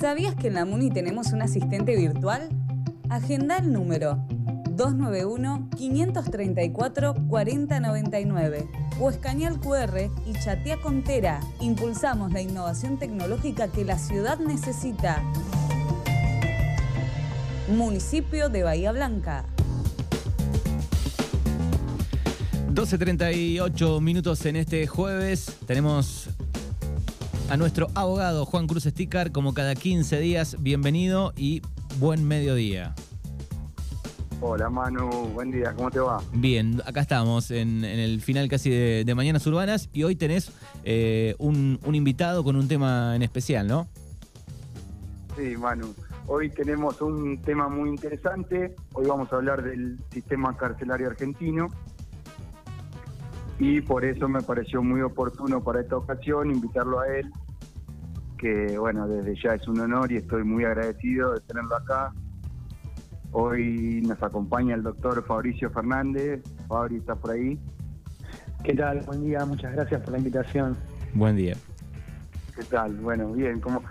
¿Sabías que en la MUNI tenemos un asistente virtual? Agenda el número 291-534-4099 o escanea el QR y chatea con Tera. Impulsamos la innovación tecnológica que la ciudad necesita. Municipio de Bahía Blanca. 12.38 minutos en este jueves. Tenemos a nuestro abogado Juan Cruz Sticar como cada 15 días. Bienvenido y buen mediodía. Hola Manu, buen día, ¿cómo te va? Bien, acá estamos en, el final casi de, Mañanas Urbanas y hoy tenés eh, un, invitado con un tema en especial, ¿no? Sí, Manu. Hoy tenemos un tema muy interesante. Hoy vamos a hablar del sistema carcelario argentino. Y por eso me pareció muy oportuno para esta ocasión invitarlo a él, que bueno, desde ya es un honor y estoy muy agradecido de tenerlo acá Hoy nos acompaña el doctor Fabricio Fernández. Fabri, ¿está por ahí? ¿Qué tal? Buen día, muchas gracias por la invitación. Buen día. ¿Qué tal? Bueno, bien, como,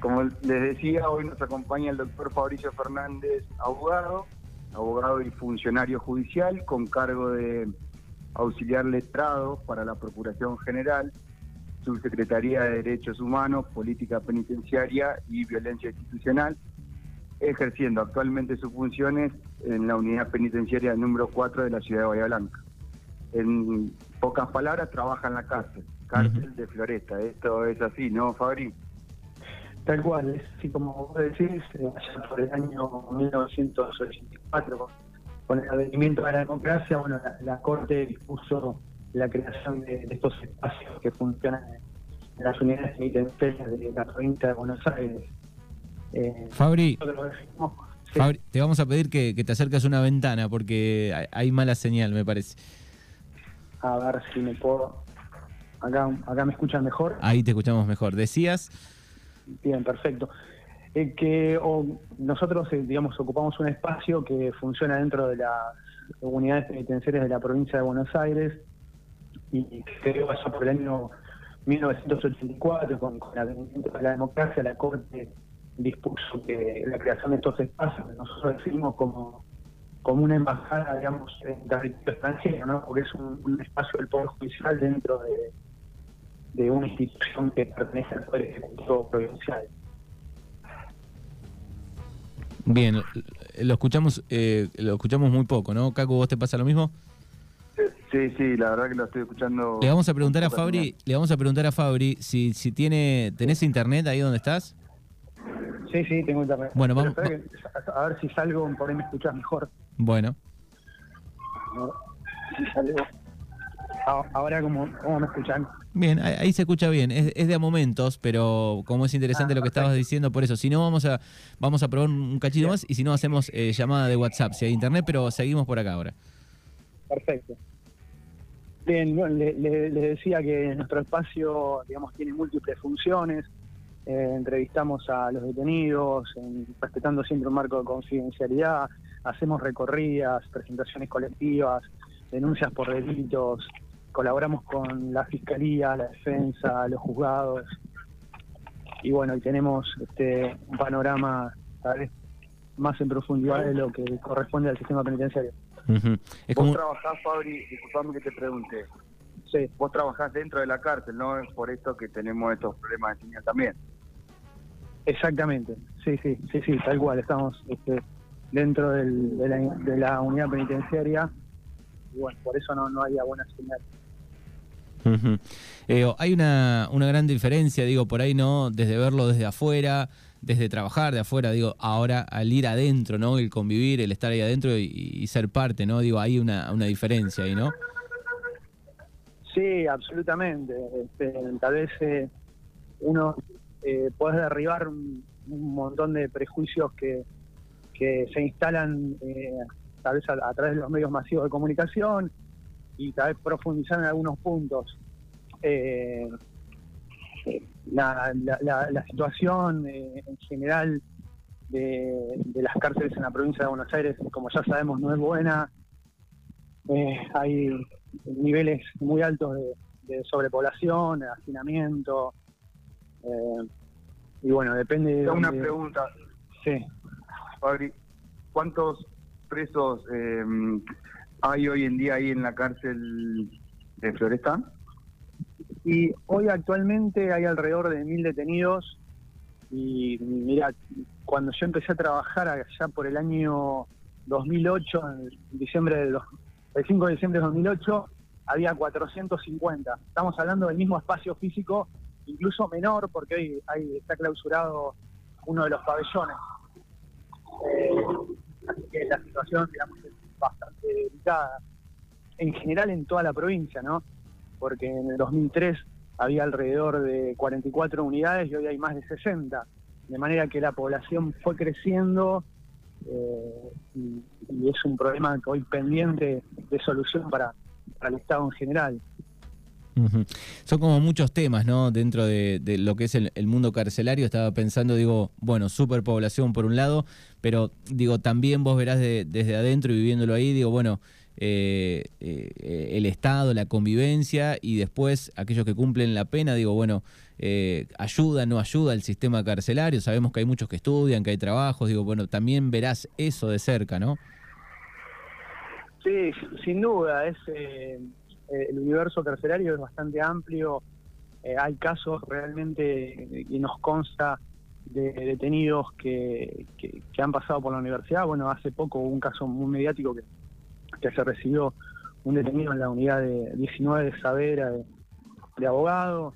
como les decía, hoy nos acompaña el doctor Fabricio Fernández, abogado, abogado y funcionario judicial con cargo de auxiliar letrado para la Procuración General, Subsecretaría de Derechos Humanos, Política Penitenciaria y Violencia Institucional ejerciendo actualmente sus funciones en la unidad penitenciaria número 4 de la ciudad de Bahía Blanca. En pocas palabras, trabaja en la cárcel, cárcel de Floresta. Esto es así, ¿no, Fabri? Tal cual, es así como vos decís, allá por el año 1984, con el advenimiento de la democracia, bueno, la, Corte dispuso la creación de, estos espacios que funcionan en las unidades penitenciarias de la provincia de Buenos Aires eh, Fabri, te vamos a pedir que, te acerques a una ventana porque hay, mala señal, me parece. A ver si me puedo. Acá, acá me escuchan mejor. Ahí te escuchamos mejor. Decías. Bien, perfecto. Eh, que nosotros, eh, digamos, ocupamos un espacio que funciona dentro de las unidades penitenciarias de la provincia de Buenos Aires y que allá por el año 1984, con, con la, de la democracia, la Corte dispuso que la creación de estos espacios, que nosotros definimos como, como una embajada, digamos, en territorio extranjero, ¿no? porque es un, espacio del Poder Judicial dentro de, de una institución que pertenece al Poder Ejecutivo Provincial. Bien, lo escuchamos eh, lo escuchamos muy poco, ¿no? Caco, ¿vos te pasa lo mismo? Sí, sí, la verdad que lo estoy escuchando. Le vamos a preguntar a Fabri, le vamos a preguntar a Fabri si si tiene tenés internet ahí donde estás. Sí, sí, tengo internet. Bueno, vamos. a ver si salgo, por ahí me escuchas mejor. Bueno. Si salgo. Ahora, ¿cómo, me escuchan? Bien, ahí se escucha bien. Es, de a momentos, pero como es interesante ah, lo que estabas diciendo, por eso. Si no, vamos a vamos a probar un cachito más y si no, hacemos eh, llamada de WhatsApp si hay internet, pero seguimos por acá ahora. Perfecto. Bien, le, le, decía que nuestro espacio, digamos, tiene múltiples funciones. Eh, entrevistamos a los detenidos, respetando siempre un marco de confidencialidad, hacemos recorridas, presentaciones colectivas, denuncias por delitos, colaboramos con la Fiscalía, la Defensa, los juzgados, y bueno, y tenemos este, un panorama tal vez más en profundidad de lo que corresponde al sistema penitenciario. Vos trabajás, Fabri, disculpame que te pregunte. Sí. Vos trabajás dentro de la cárcel, ¿no? Es por esto que tenemos estos problemas de señal también. Exactamente, sí, sí, sí, sí, tal cual. Estamos este, dentro de, la, unidad penitenciaria y bueno, por eso no, no había buena señal. Eh, hay una, una gran diferencia, digo, por ahí, ¿no? Desde verlo desde afuera, desde trabajar de afuera, digo, ahora al ir adentro, ¿no? El convivir, el estar ahí adentro y, ser parte, ¿no? Digo, hay una, una diferencia ahí, ¿no? Sí, absolutamente. Este, tal vez eh, uno eh, podés derribar un, montón de prejuicios que, que se instalan eh, tal vez a, través de los medios masivos de comunicación y tal vez profundizar en algunos puntos. Eh, la, la, situación eh, en general de, las cárceles en la provincia de Buenos Aires, como ya sabemos, no es buena. hay niveles muy altos de, de sobrepoblación, hacinamiento, eh, y bueno, depende de... Una dónde- pregunta, Sí. Fabri, ¿cuántos presos eh, hay hoy en día ahí en la cárcel de Floresta? Y hoy actualmente hay alrededor de mil detenidos y mira, cuando yo empecé a trabajar allá por el año 2008, en diciembre del el 5 de diciembre de 2008, había 450. Estamos hablando del mismo espacio físico, incluso menor, porque hoy ahí está clausurado uno de los pabellones. Eh, así que la situación, digamos, bastante delicada. En general en toda la provincia, ¿no? porque en el 2003 había alrededor de 44 unidades y hoy hay más de 60. De manera que la población fue creciendo eh, y, y es un problema hoy pendiente de solución para, para el Estado en general. Son como muchos temas, ¿no? Dentro de, lo que es el, mundo carcelario. Estaba pensando, digo, bueno, superpoblación por un lado, pero digo, también vos verás de- desde adentro y viviéndolo ahí, digo, bueno, eh, eh, el Estado, la convivencia y después aquellos que cumplen la pena, digo, bueno, eh, ayuda, no ayuda el sistema carcelario. Sabemos que hay muchos que estudian, que hay trabajos, digo, bueno, también verás eso de cerca, ¿no? Sí, sin duda, es eh, el universo carcelario es bastante amplio. Eh, hay casos realmente, eh, y nos consta, de detenidos que, que, que han pasado por la universidad. Bueno, hace poco hubo un caso muy mediático que, que se recibió un detenido en la unidad de 19 de Savera de, de abogado.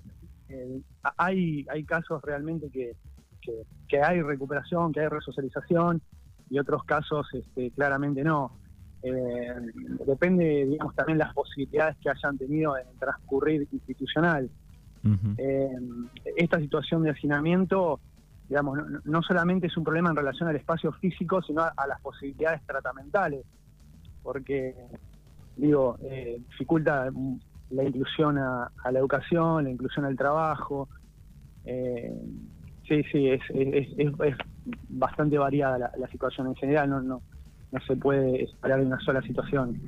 Eh, hay, hay casos realmente que, que hay recuperación, que hay resocialización, y otros casos este, claramente no. Eh, depende, digamos, también las posibilidades que hayan tenido en el transcurrir institucional. Eh, esta situación de hacinamiento, digamos, no, no solamente es un problema en relación al espacio físico, sino a, a las posibilidades tratamentales, porque, digo, eh, dificulta la inclusión a, a la educación, la inclusión al trabajo. Eh, sí, sí, es, es, es- es bastante variada la, la situación en general, no, no, no se puede esperar de una sola situación.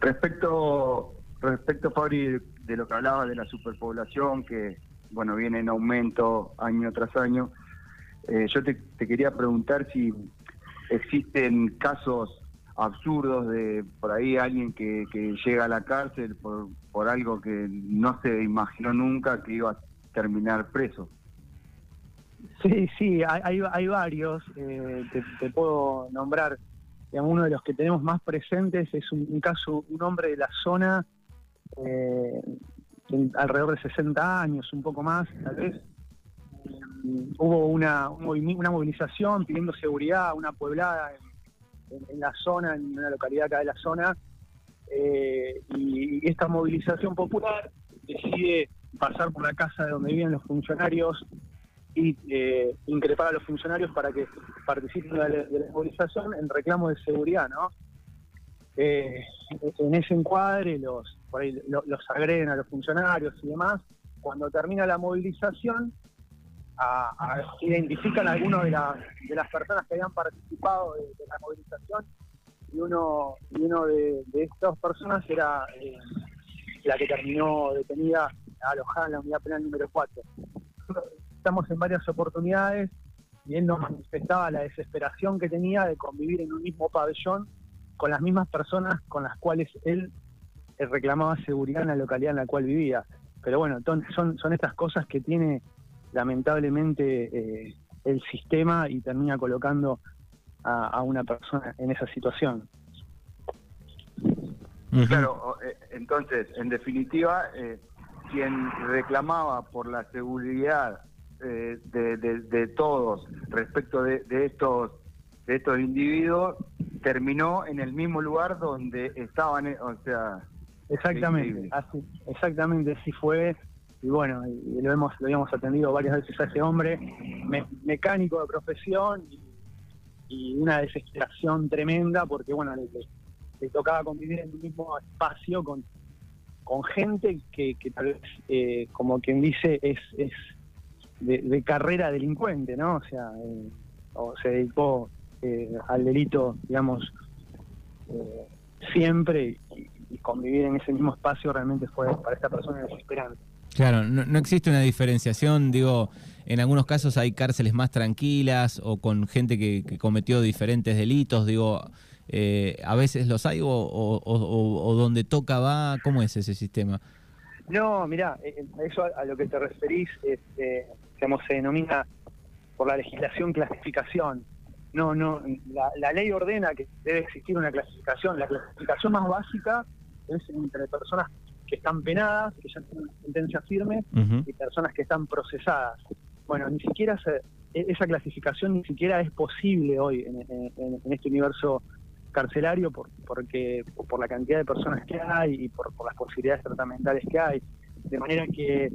Respecto, respecto Fabri, de lo que hablaba de la superpoblación, que bueno viene en aumento año tras año, eh, yo te, te quería preguntar si existen casos absurdos de por ahí alguien que, que llega a la cárcel por, por algo que no se imaginó nunca que iba a terminar preso. Sí, sí, hay, hay, varios. eh, te, puedo nombrar. Uno de los que tenemos más presentes es un, caso, un hombre de la zona, eh, de alrededor de 60 años, un poco más, tal vez. Mm, Hubo una, una movilización pidiendo seguridad, una pueblada en la zona, en una localidad acá de la zona, eh, y, y esta movilización popular decide pasar por la casa de donde viven los funcionarios y eh, increpar a los funcionarios para que participen de la, movilización en reclamo de seguridad, ¿no? Eh, en ese encuadre los por ahí lo- los agreden a los funcionarios y demás. Cuando termina la movilización, identifican a algunos de, la- de las personas que habían participado de, la movilización y uno y uno de, de estas personas era eh, la que terminó detenida alojada en la unidad penal número 4 estamos en varias oportunidades y él nos manifestaba la desesperación que tenía de convivir en un mismo pabellón con las mismas personas con las cuales él reclamaba seguridad en la localidad en la cual vivía. Pero bueno, son, son estas cosas que tiene lamentablemente eh, el sistema y termina colocando a, a una persona en esa situación. Claro, eh, entonces, en definitiva, eh, quien reclamaba por la seguridad eh, de, de- de todos respecto de, de estos de estos individuos terminó en el mismo lugar donde estaban, eh, o sea, Exactamente, así, exactamente así fue. Y bueno, y lo hemos lo hemos atendido varias veces a ese hombre, me- mecánico de profesión y, y una desesperación tremenda porque bueno, le, tocaba convivir en un mismo espacio con, con gente que, que tal vez, eh, como quien dice, es, es de, de carrera delincuente, ¿no? O sea, eh, o se dedicó eh, al delito, digamos, eh, siempre y, y convivir en ese mismo espacio realmente fue para esta persona desesperante. Claro, no, existe una diferenciación, digo, en algunos casos hay cárceles más tranquilas o con gente que, cometió diferentes delitos, digo, eh, a veces los hay o, donde toca va, ¿cómo es ese sistema? No, mira, eh, eso a, lo que te referís, es, digamos, se denomina por la legislación clasificación. No, no, la, la ley ordena que debe existir una clasificación. La clasificación más básica es entre personas que están penadas, que ya tienen una sentencia firme, y personas que están procesadas. Bueno, ni siquiera e, esa clasificación ni siquiera es posible hoy en, este universo carcelario por, porque por la cantidad de personas que hay y por, las posibilidades tratamentales que hay. De manera que,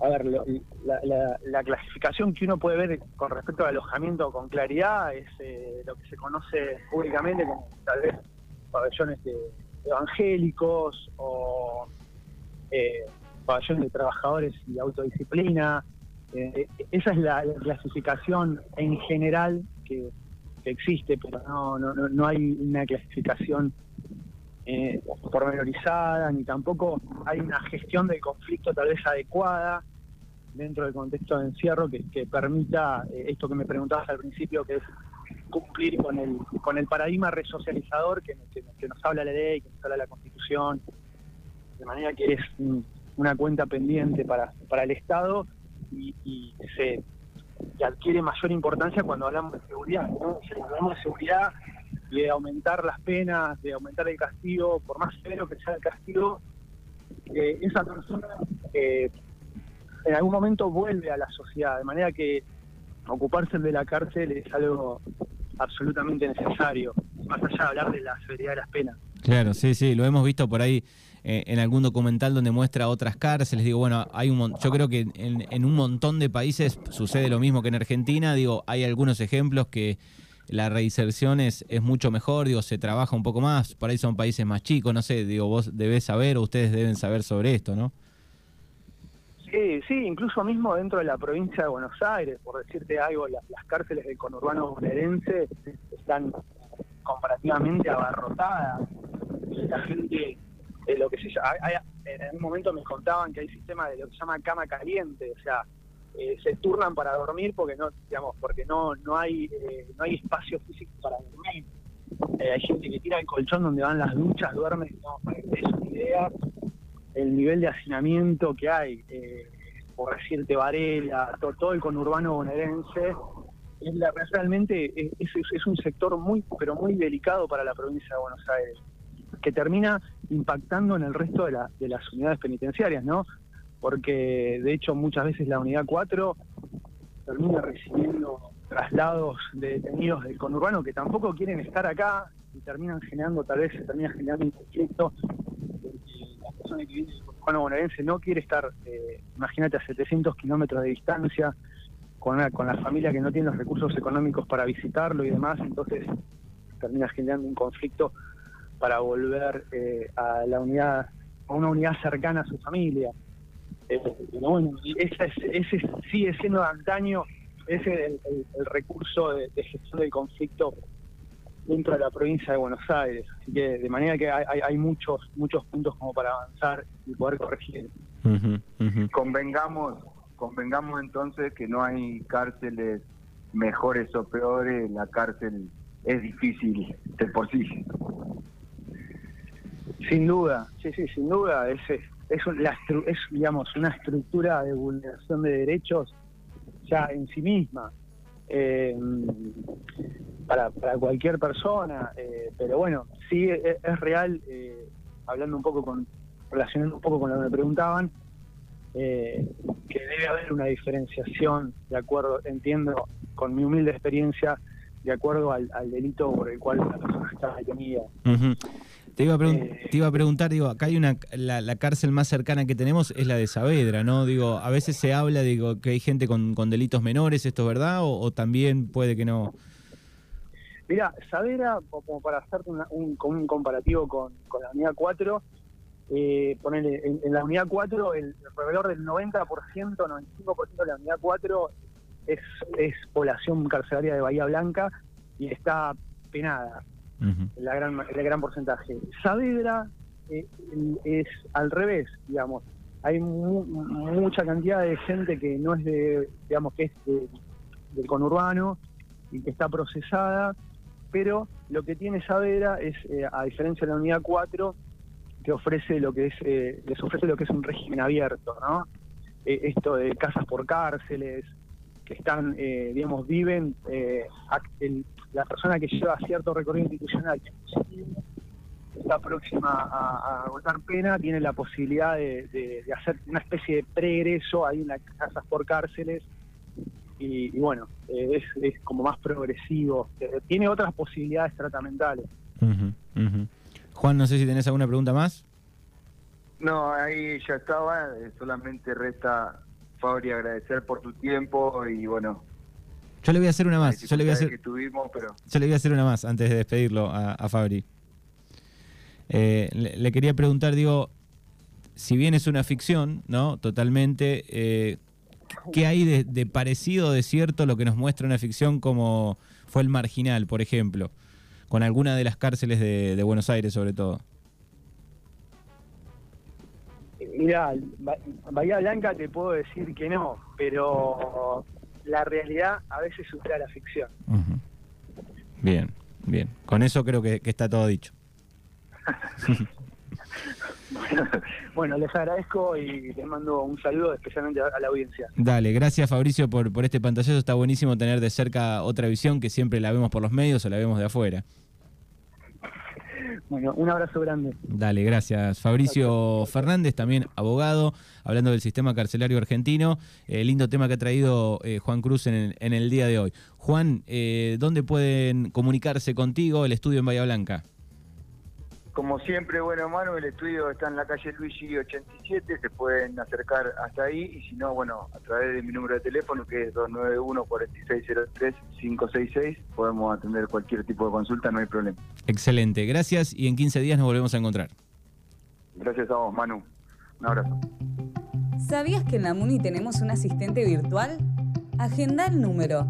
a ver, la, clasificación que uno puede ver con respecto al alojamiento con claridad es eh, lo que se conoce públicamente como tal vez pabellones de evangélicos o eh, pabellones de trabajadores y autodisciplina. Eh, esa es la, clasificación en general que, existe, pero no, no, no hay una clasificación eh, pormenorizada, ni tampoco hay una gestión del conflicto tal vez adecuada dentro del contexto de encierro que, permita eh, esto que me preguntabas al principio, que es cumplir con el, con el paradigma resocializador que, nos habla la ley, que nos habla la Constitución, de manera que es una cuenta pendiente para, para el Estado y, se adquiere mayor importancia cuando hablamos de seguridad. ¿no? Si hablamos de seguridad de aumentar las penas, de aumentar el castigo, por más severo que sea el castigo, esa persona eh, en algún momento vuelve a la sociedad, de manera que ocuparse de la cárcel es algo absolutamente necesario, más allá de hablar de la severidad de las penas. Claro, sí, sí, lo hemos visto por ahí eh, en algún documental donde muestra otras cárceles. Digo, bueno, hay un, yo creo que en, un montón de países sucede lo mismo que en Argentina. Digo, hay algunos ejemplos que la reinserción es, es mucho mejor, digo, se trabaja un poco más, por ahí son países más chicos, no sé, digo, vos debés saber o ustedes deben saber sobre esto, ¿no? Sí, sí, incluso mismo dentro de la provincia de Buenos Aires, por decirte algo, las, cárceles del conurbano bonaerense están comparativamente abarrotadas. La gente, eh, lo que se en un momento me contaban que hay sistema de lo que se llama cama caliente, o sea, eh, se turnan para dormir porque no, digamos, porque no no hay eh, no hay espacio físico para dormir. hay gente que tira el colchón donde van las duchas, duerme, no, para una idea, el nivel de hacinamiento que hay, eh, por decirte Varela, todo, el conurbano bonaerense, es la, realmente es, un sector muy, pero muy delicado para la provincia de Buenos Aires, que termina impactando en el resto de, de las unidades penitenciarias, ¿no? Porque de hecho muchas veces la unidad 4 termina recibiendo traslados de detenidos del conurbano que tampoco quieren estar acá y terminan generando, tal vez termina generando un conflicto persona que viene del conurbano bonaerense no quiere estar, eh, imagínate, a 700 kilómetros de distancia, con, con la familia que no tiene los recursos económicos para visitarlo y demás, entonces termina generando un conflicto para volver eh, a la unidad, a una unidad cercana a su familia. Eh, bueno, ese, ese sigue siendo de antaño, ese es el, recurso de, de, gestión del conflicto dentro de la provincia de Buenos Aires. Así que de manera que hay, muchos muchos puntos como para avanzar y poder corregir. Convengamos, convengamos entonces que no hay cárceles mejores o peores, la cárcel es difícil de por sí. Sin duda, sí, sí, sin duda, es, es, es digamos, una estructura de vulneración de derechos ya en sí misma. Eh, para, para cualquier persona, eh, pero bueno, sí es, real, eh, hablando un poco con, relacionando un poco con lo que me preguntaban, eh, que debe haber una diferenciación, de acuerdo, entiendo, con mi humilde experiencia, de acuerdo al, delito por el cual la persona está detenida. Te iba, a te iba a preguntar, digo, acá hay una, la, cárcel más cercana que tenemos es la de Saavedra, ¿no? Digo, a veces se habla, digo, que hay gente con, con delitos menores, ¿esto es verdad? o también puede que no? Mira, Saavedra, como para hacer un, un, comparativo con, la unidad 4, eh, en, la unidad 4 el, alrededor del 90%, 95% de la unidad 4 es, es población carcelaria de Bahía Blanca y está penada, la gran, el gran porcentaje. Saavedra eh, es al revés, digamos. hay mu- mucha cantidad de gente que no es de, digamos, que es de- del conurbano y que está procesada, pero lo que tiene Saavedra es, eh, a diferencia de la unidad 4, que ofrece lo que es, eh, les ofrece lo que es un régimen abierto, ¿no? Eh, esto de casas por cárceles, que están, eh, digamos, viven, el- la persona que lleva cierto recorrido institucional está próxima a, a agotar pena, tiene la posibilidad de, de- de hacer una especie de pregreso ahí en las casas por cárceles. Y, y bueno, eh, es, es como más progresivo. Eh, tiene otras posibilidades tratamentales. Ujú. Juan, no sé si tenés alguna pregunta más. No, ahí ya estaba, eh, solamente resta, Fabri, agradecer por tu tiempo y bueno, Yo le voy a hacer una más. Yo le voy a hacer, que tuvimos, pero yo le voy a hacer una más antes de despedirlo a, a Fabri. Eh, le, le quería preguntar, digo, si bien es una ficción, ¿no? Totalmente, eh, ¿qué hay de, de parecido, de cierto, lo que nos muestra una ficción como fue el Marginal, por ejemplo? Con alguna de las cárceles de, de Buenos Aires, sobre todo. Mira, Bahía Blanca te puedo decir que no, pero la realidad a veces supera la ficción. Bien, bien. Con eso creo que, que está todo dicho. Bueno, les agradezco y les mando un saludo especialmente a a la audiencia. Dale, gracias Fabricio por, por este pantallazo. Está buenísimo tener de cerca otra visión que siempre la vemos por los medios o la vemos de afuera. Bueno, un abrazo grande. Dale, gracias. Fabricio Fernández, también abogado, hablando del sistema carcelario argentino. Eh, lindo tema que ha traído eh, Juan Cruz en el, en el día de hoy. Juan, eh, ¿dónde pueden comunicarse contigo el estudio en Bahía Blanca? Como siempre, bueno, Manu, el estudio está en la calle Luigi 87, se pueden acercar hasta ahí y si no, bueno, a través de mi número de teléfono que es 291-4603-566, podemos atender cualquier tipo de consulta, no hay problema. Excelente, gracias y en 15 días nos volvemos a encontrar. Gracias a vos, Manu. Un abrazo. ¿Sabías que en la MUNI tenemos un asistente virtual? Agenda el número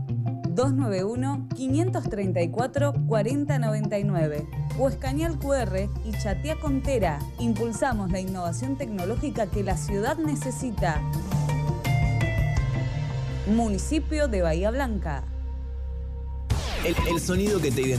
291-534-4099 o escanea el QR y chatea con Tera. Impulsamos la innovación tecnológica que la ciudad necesita. Municipio de Bahía Blanca. El, el sonido que te identifica.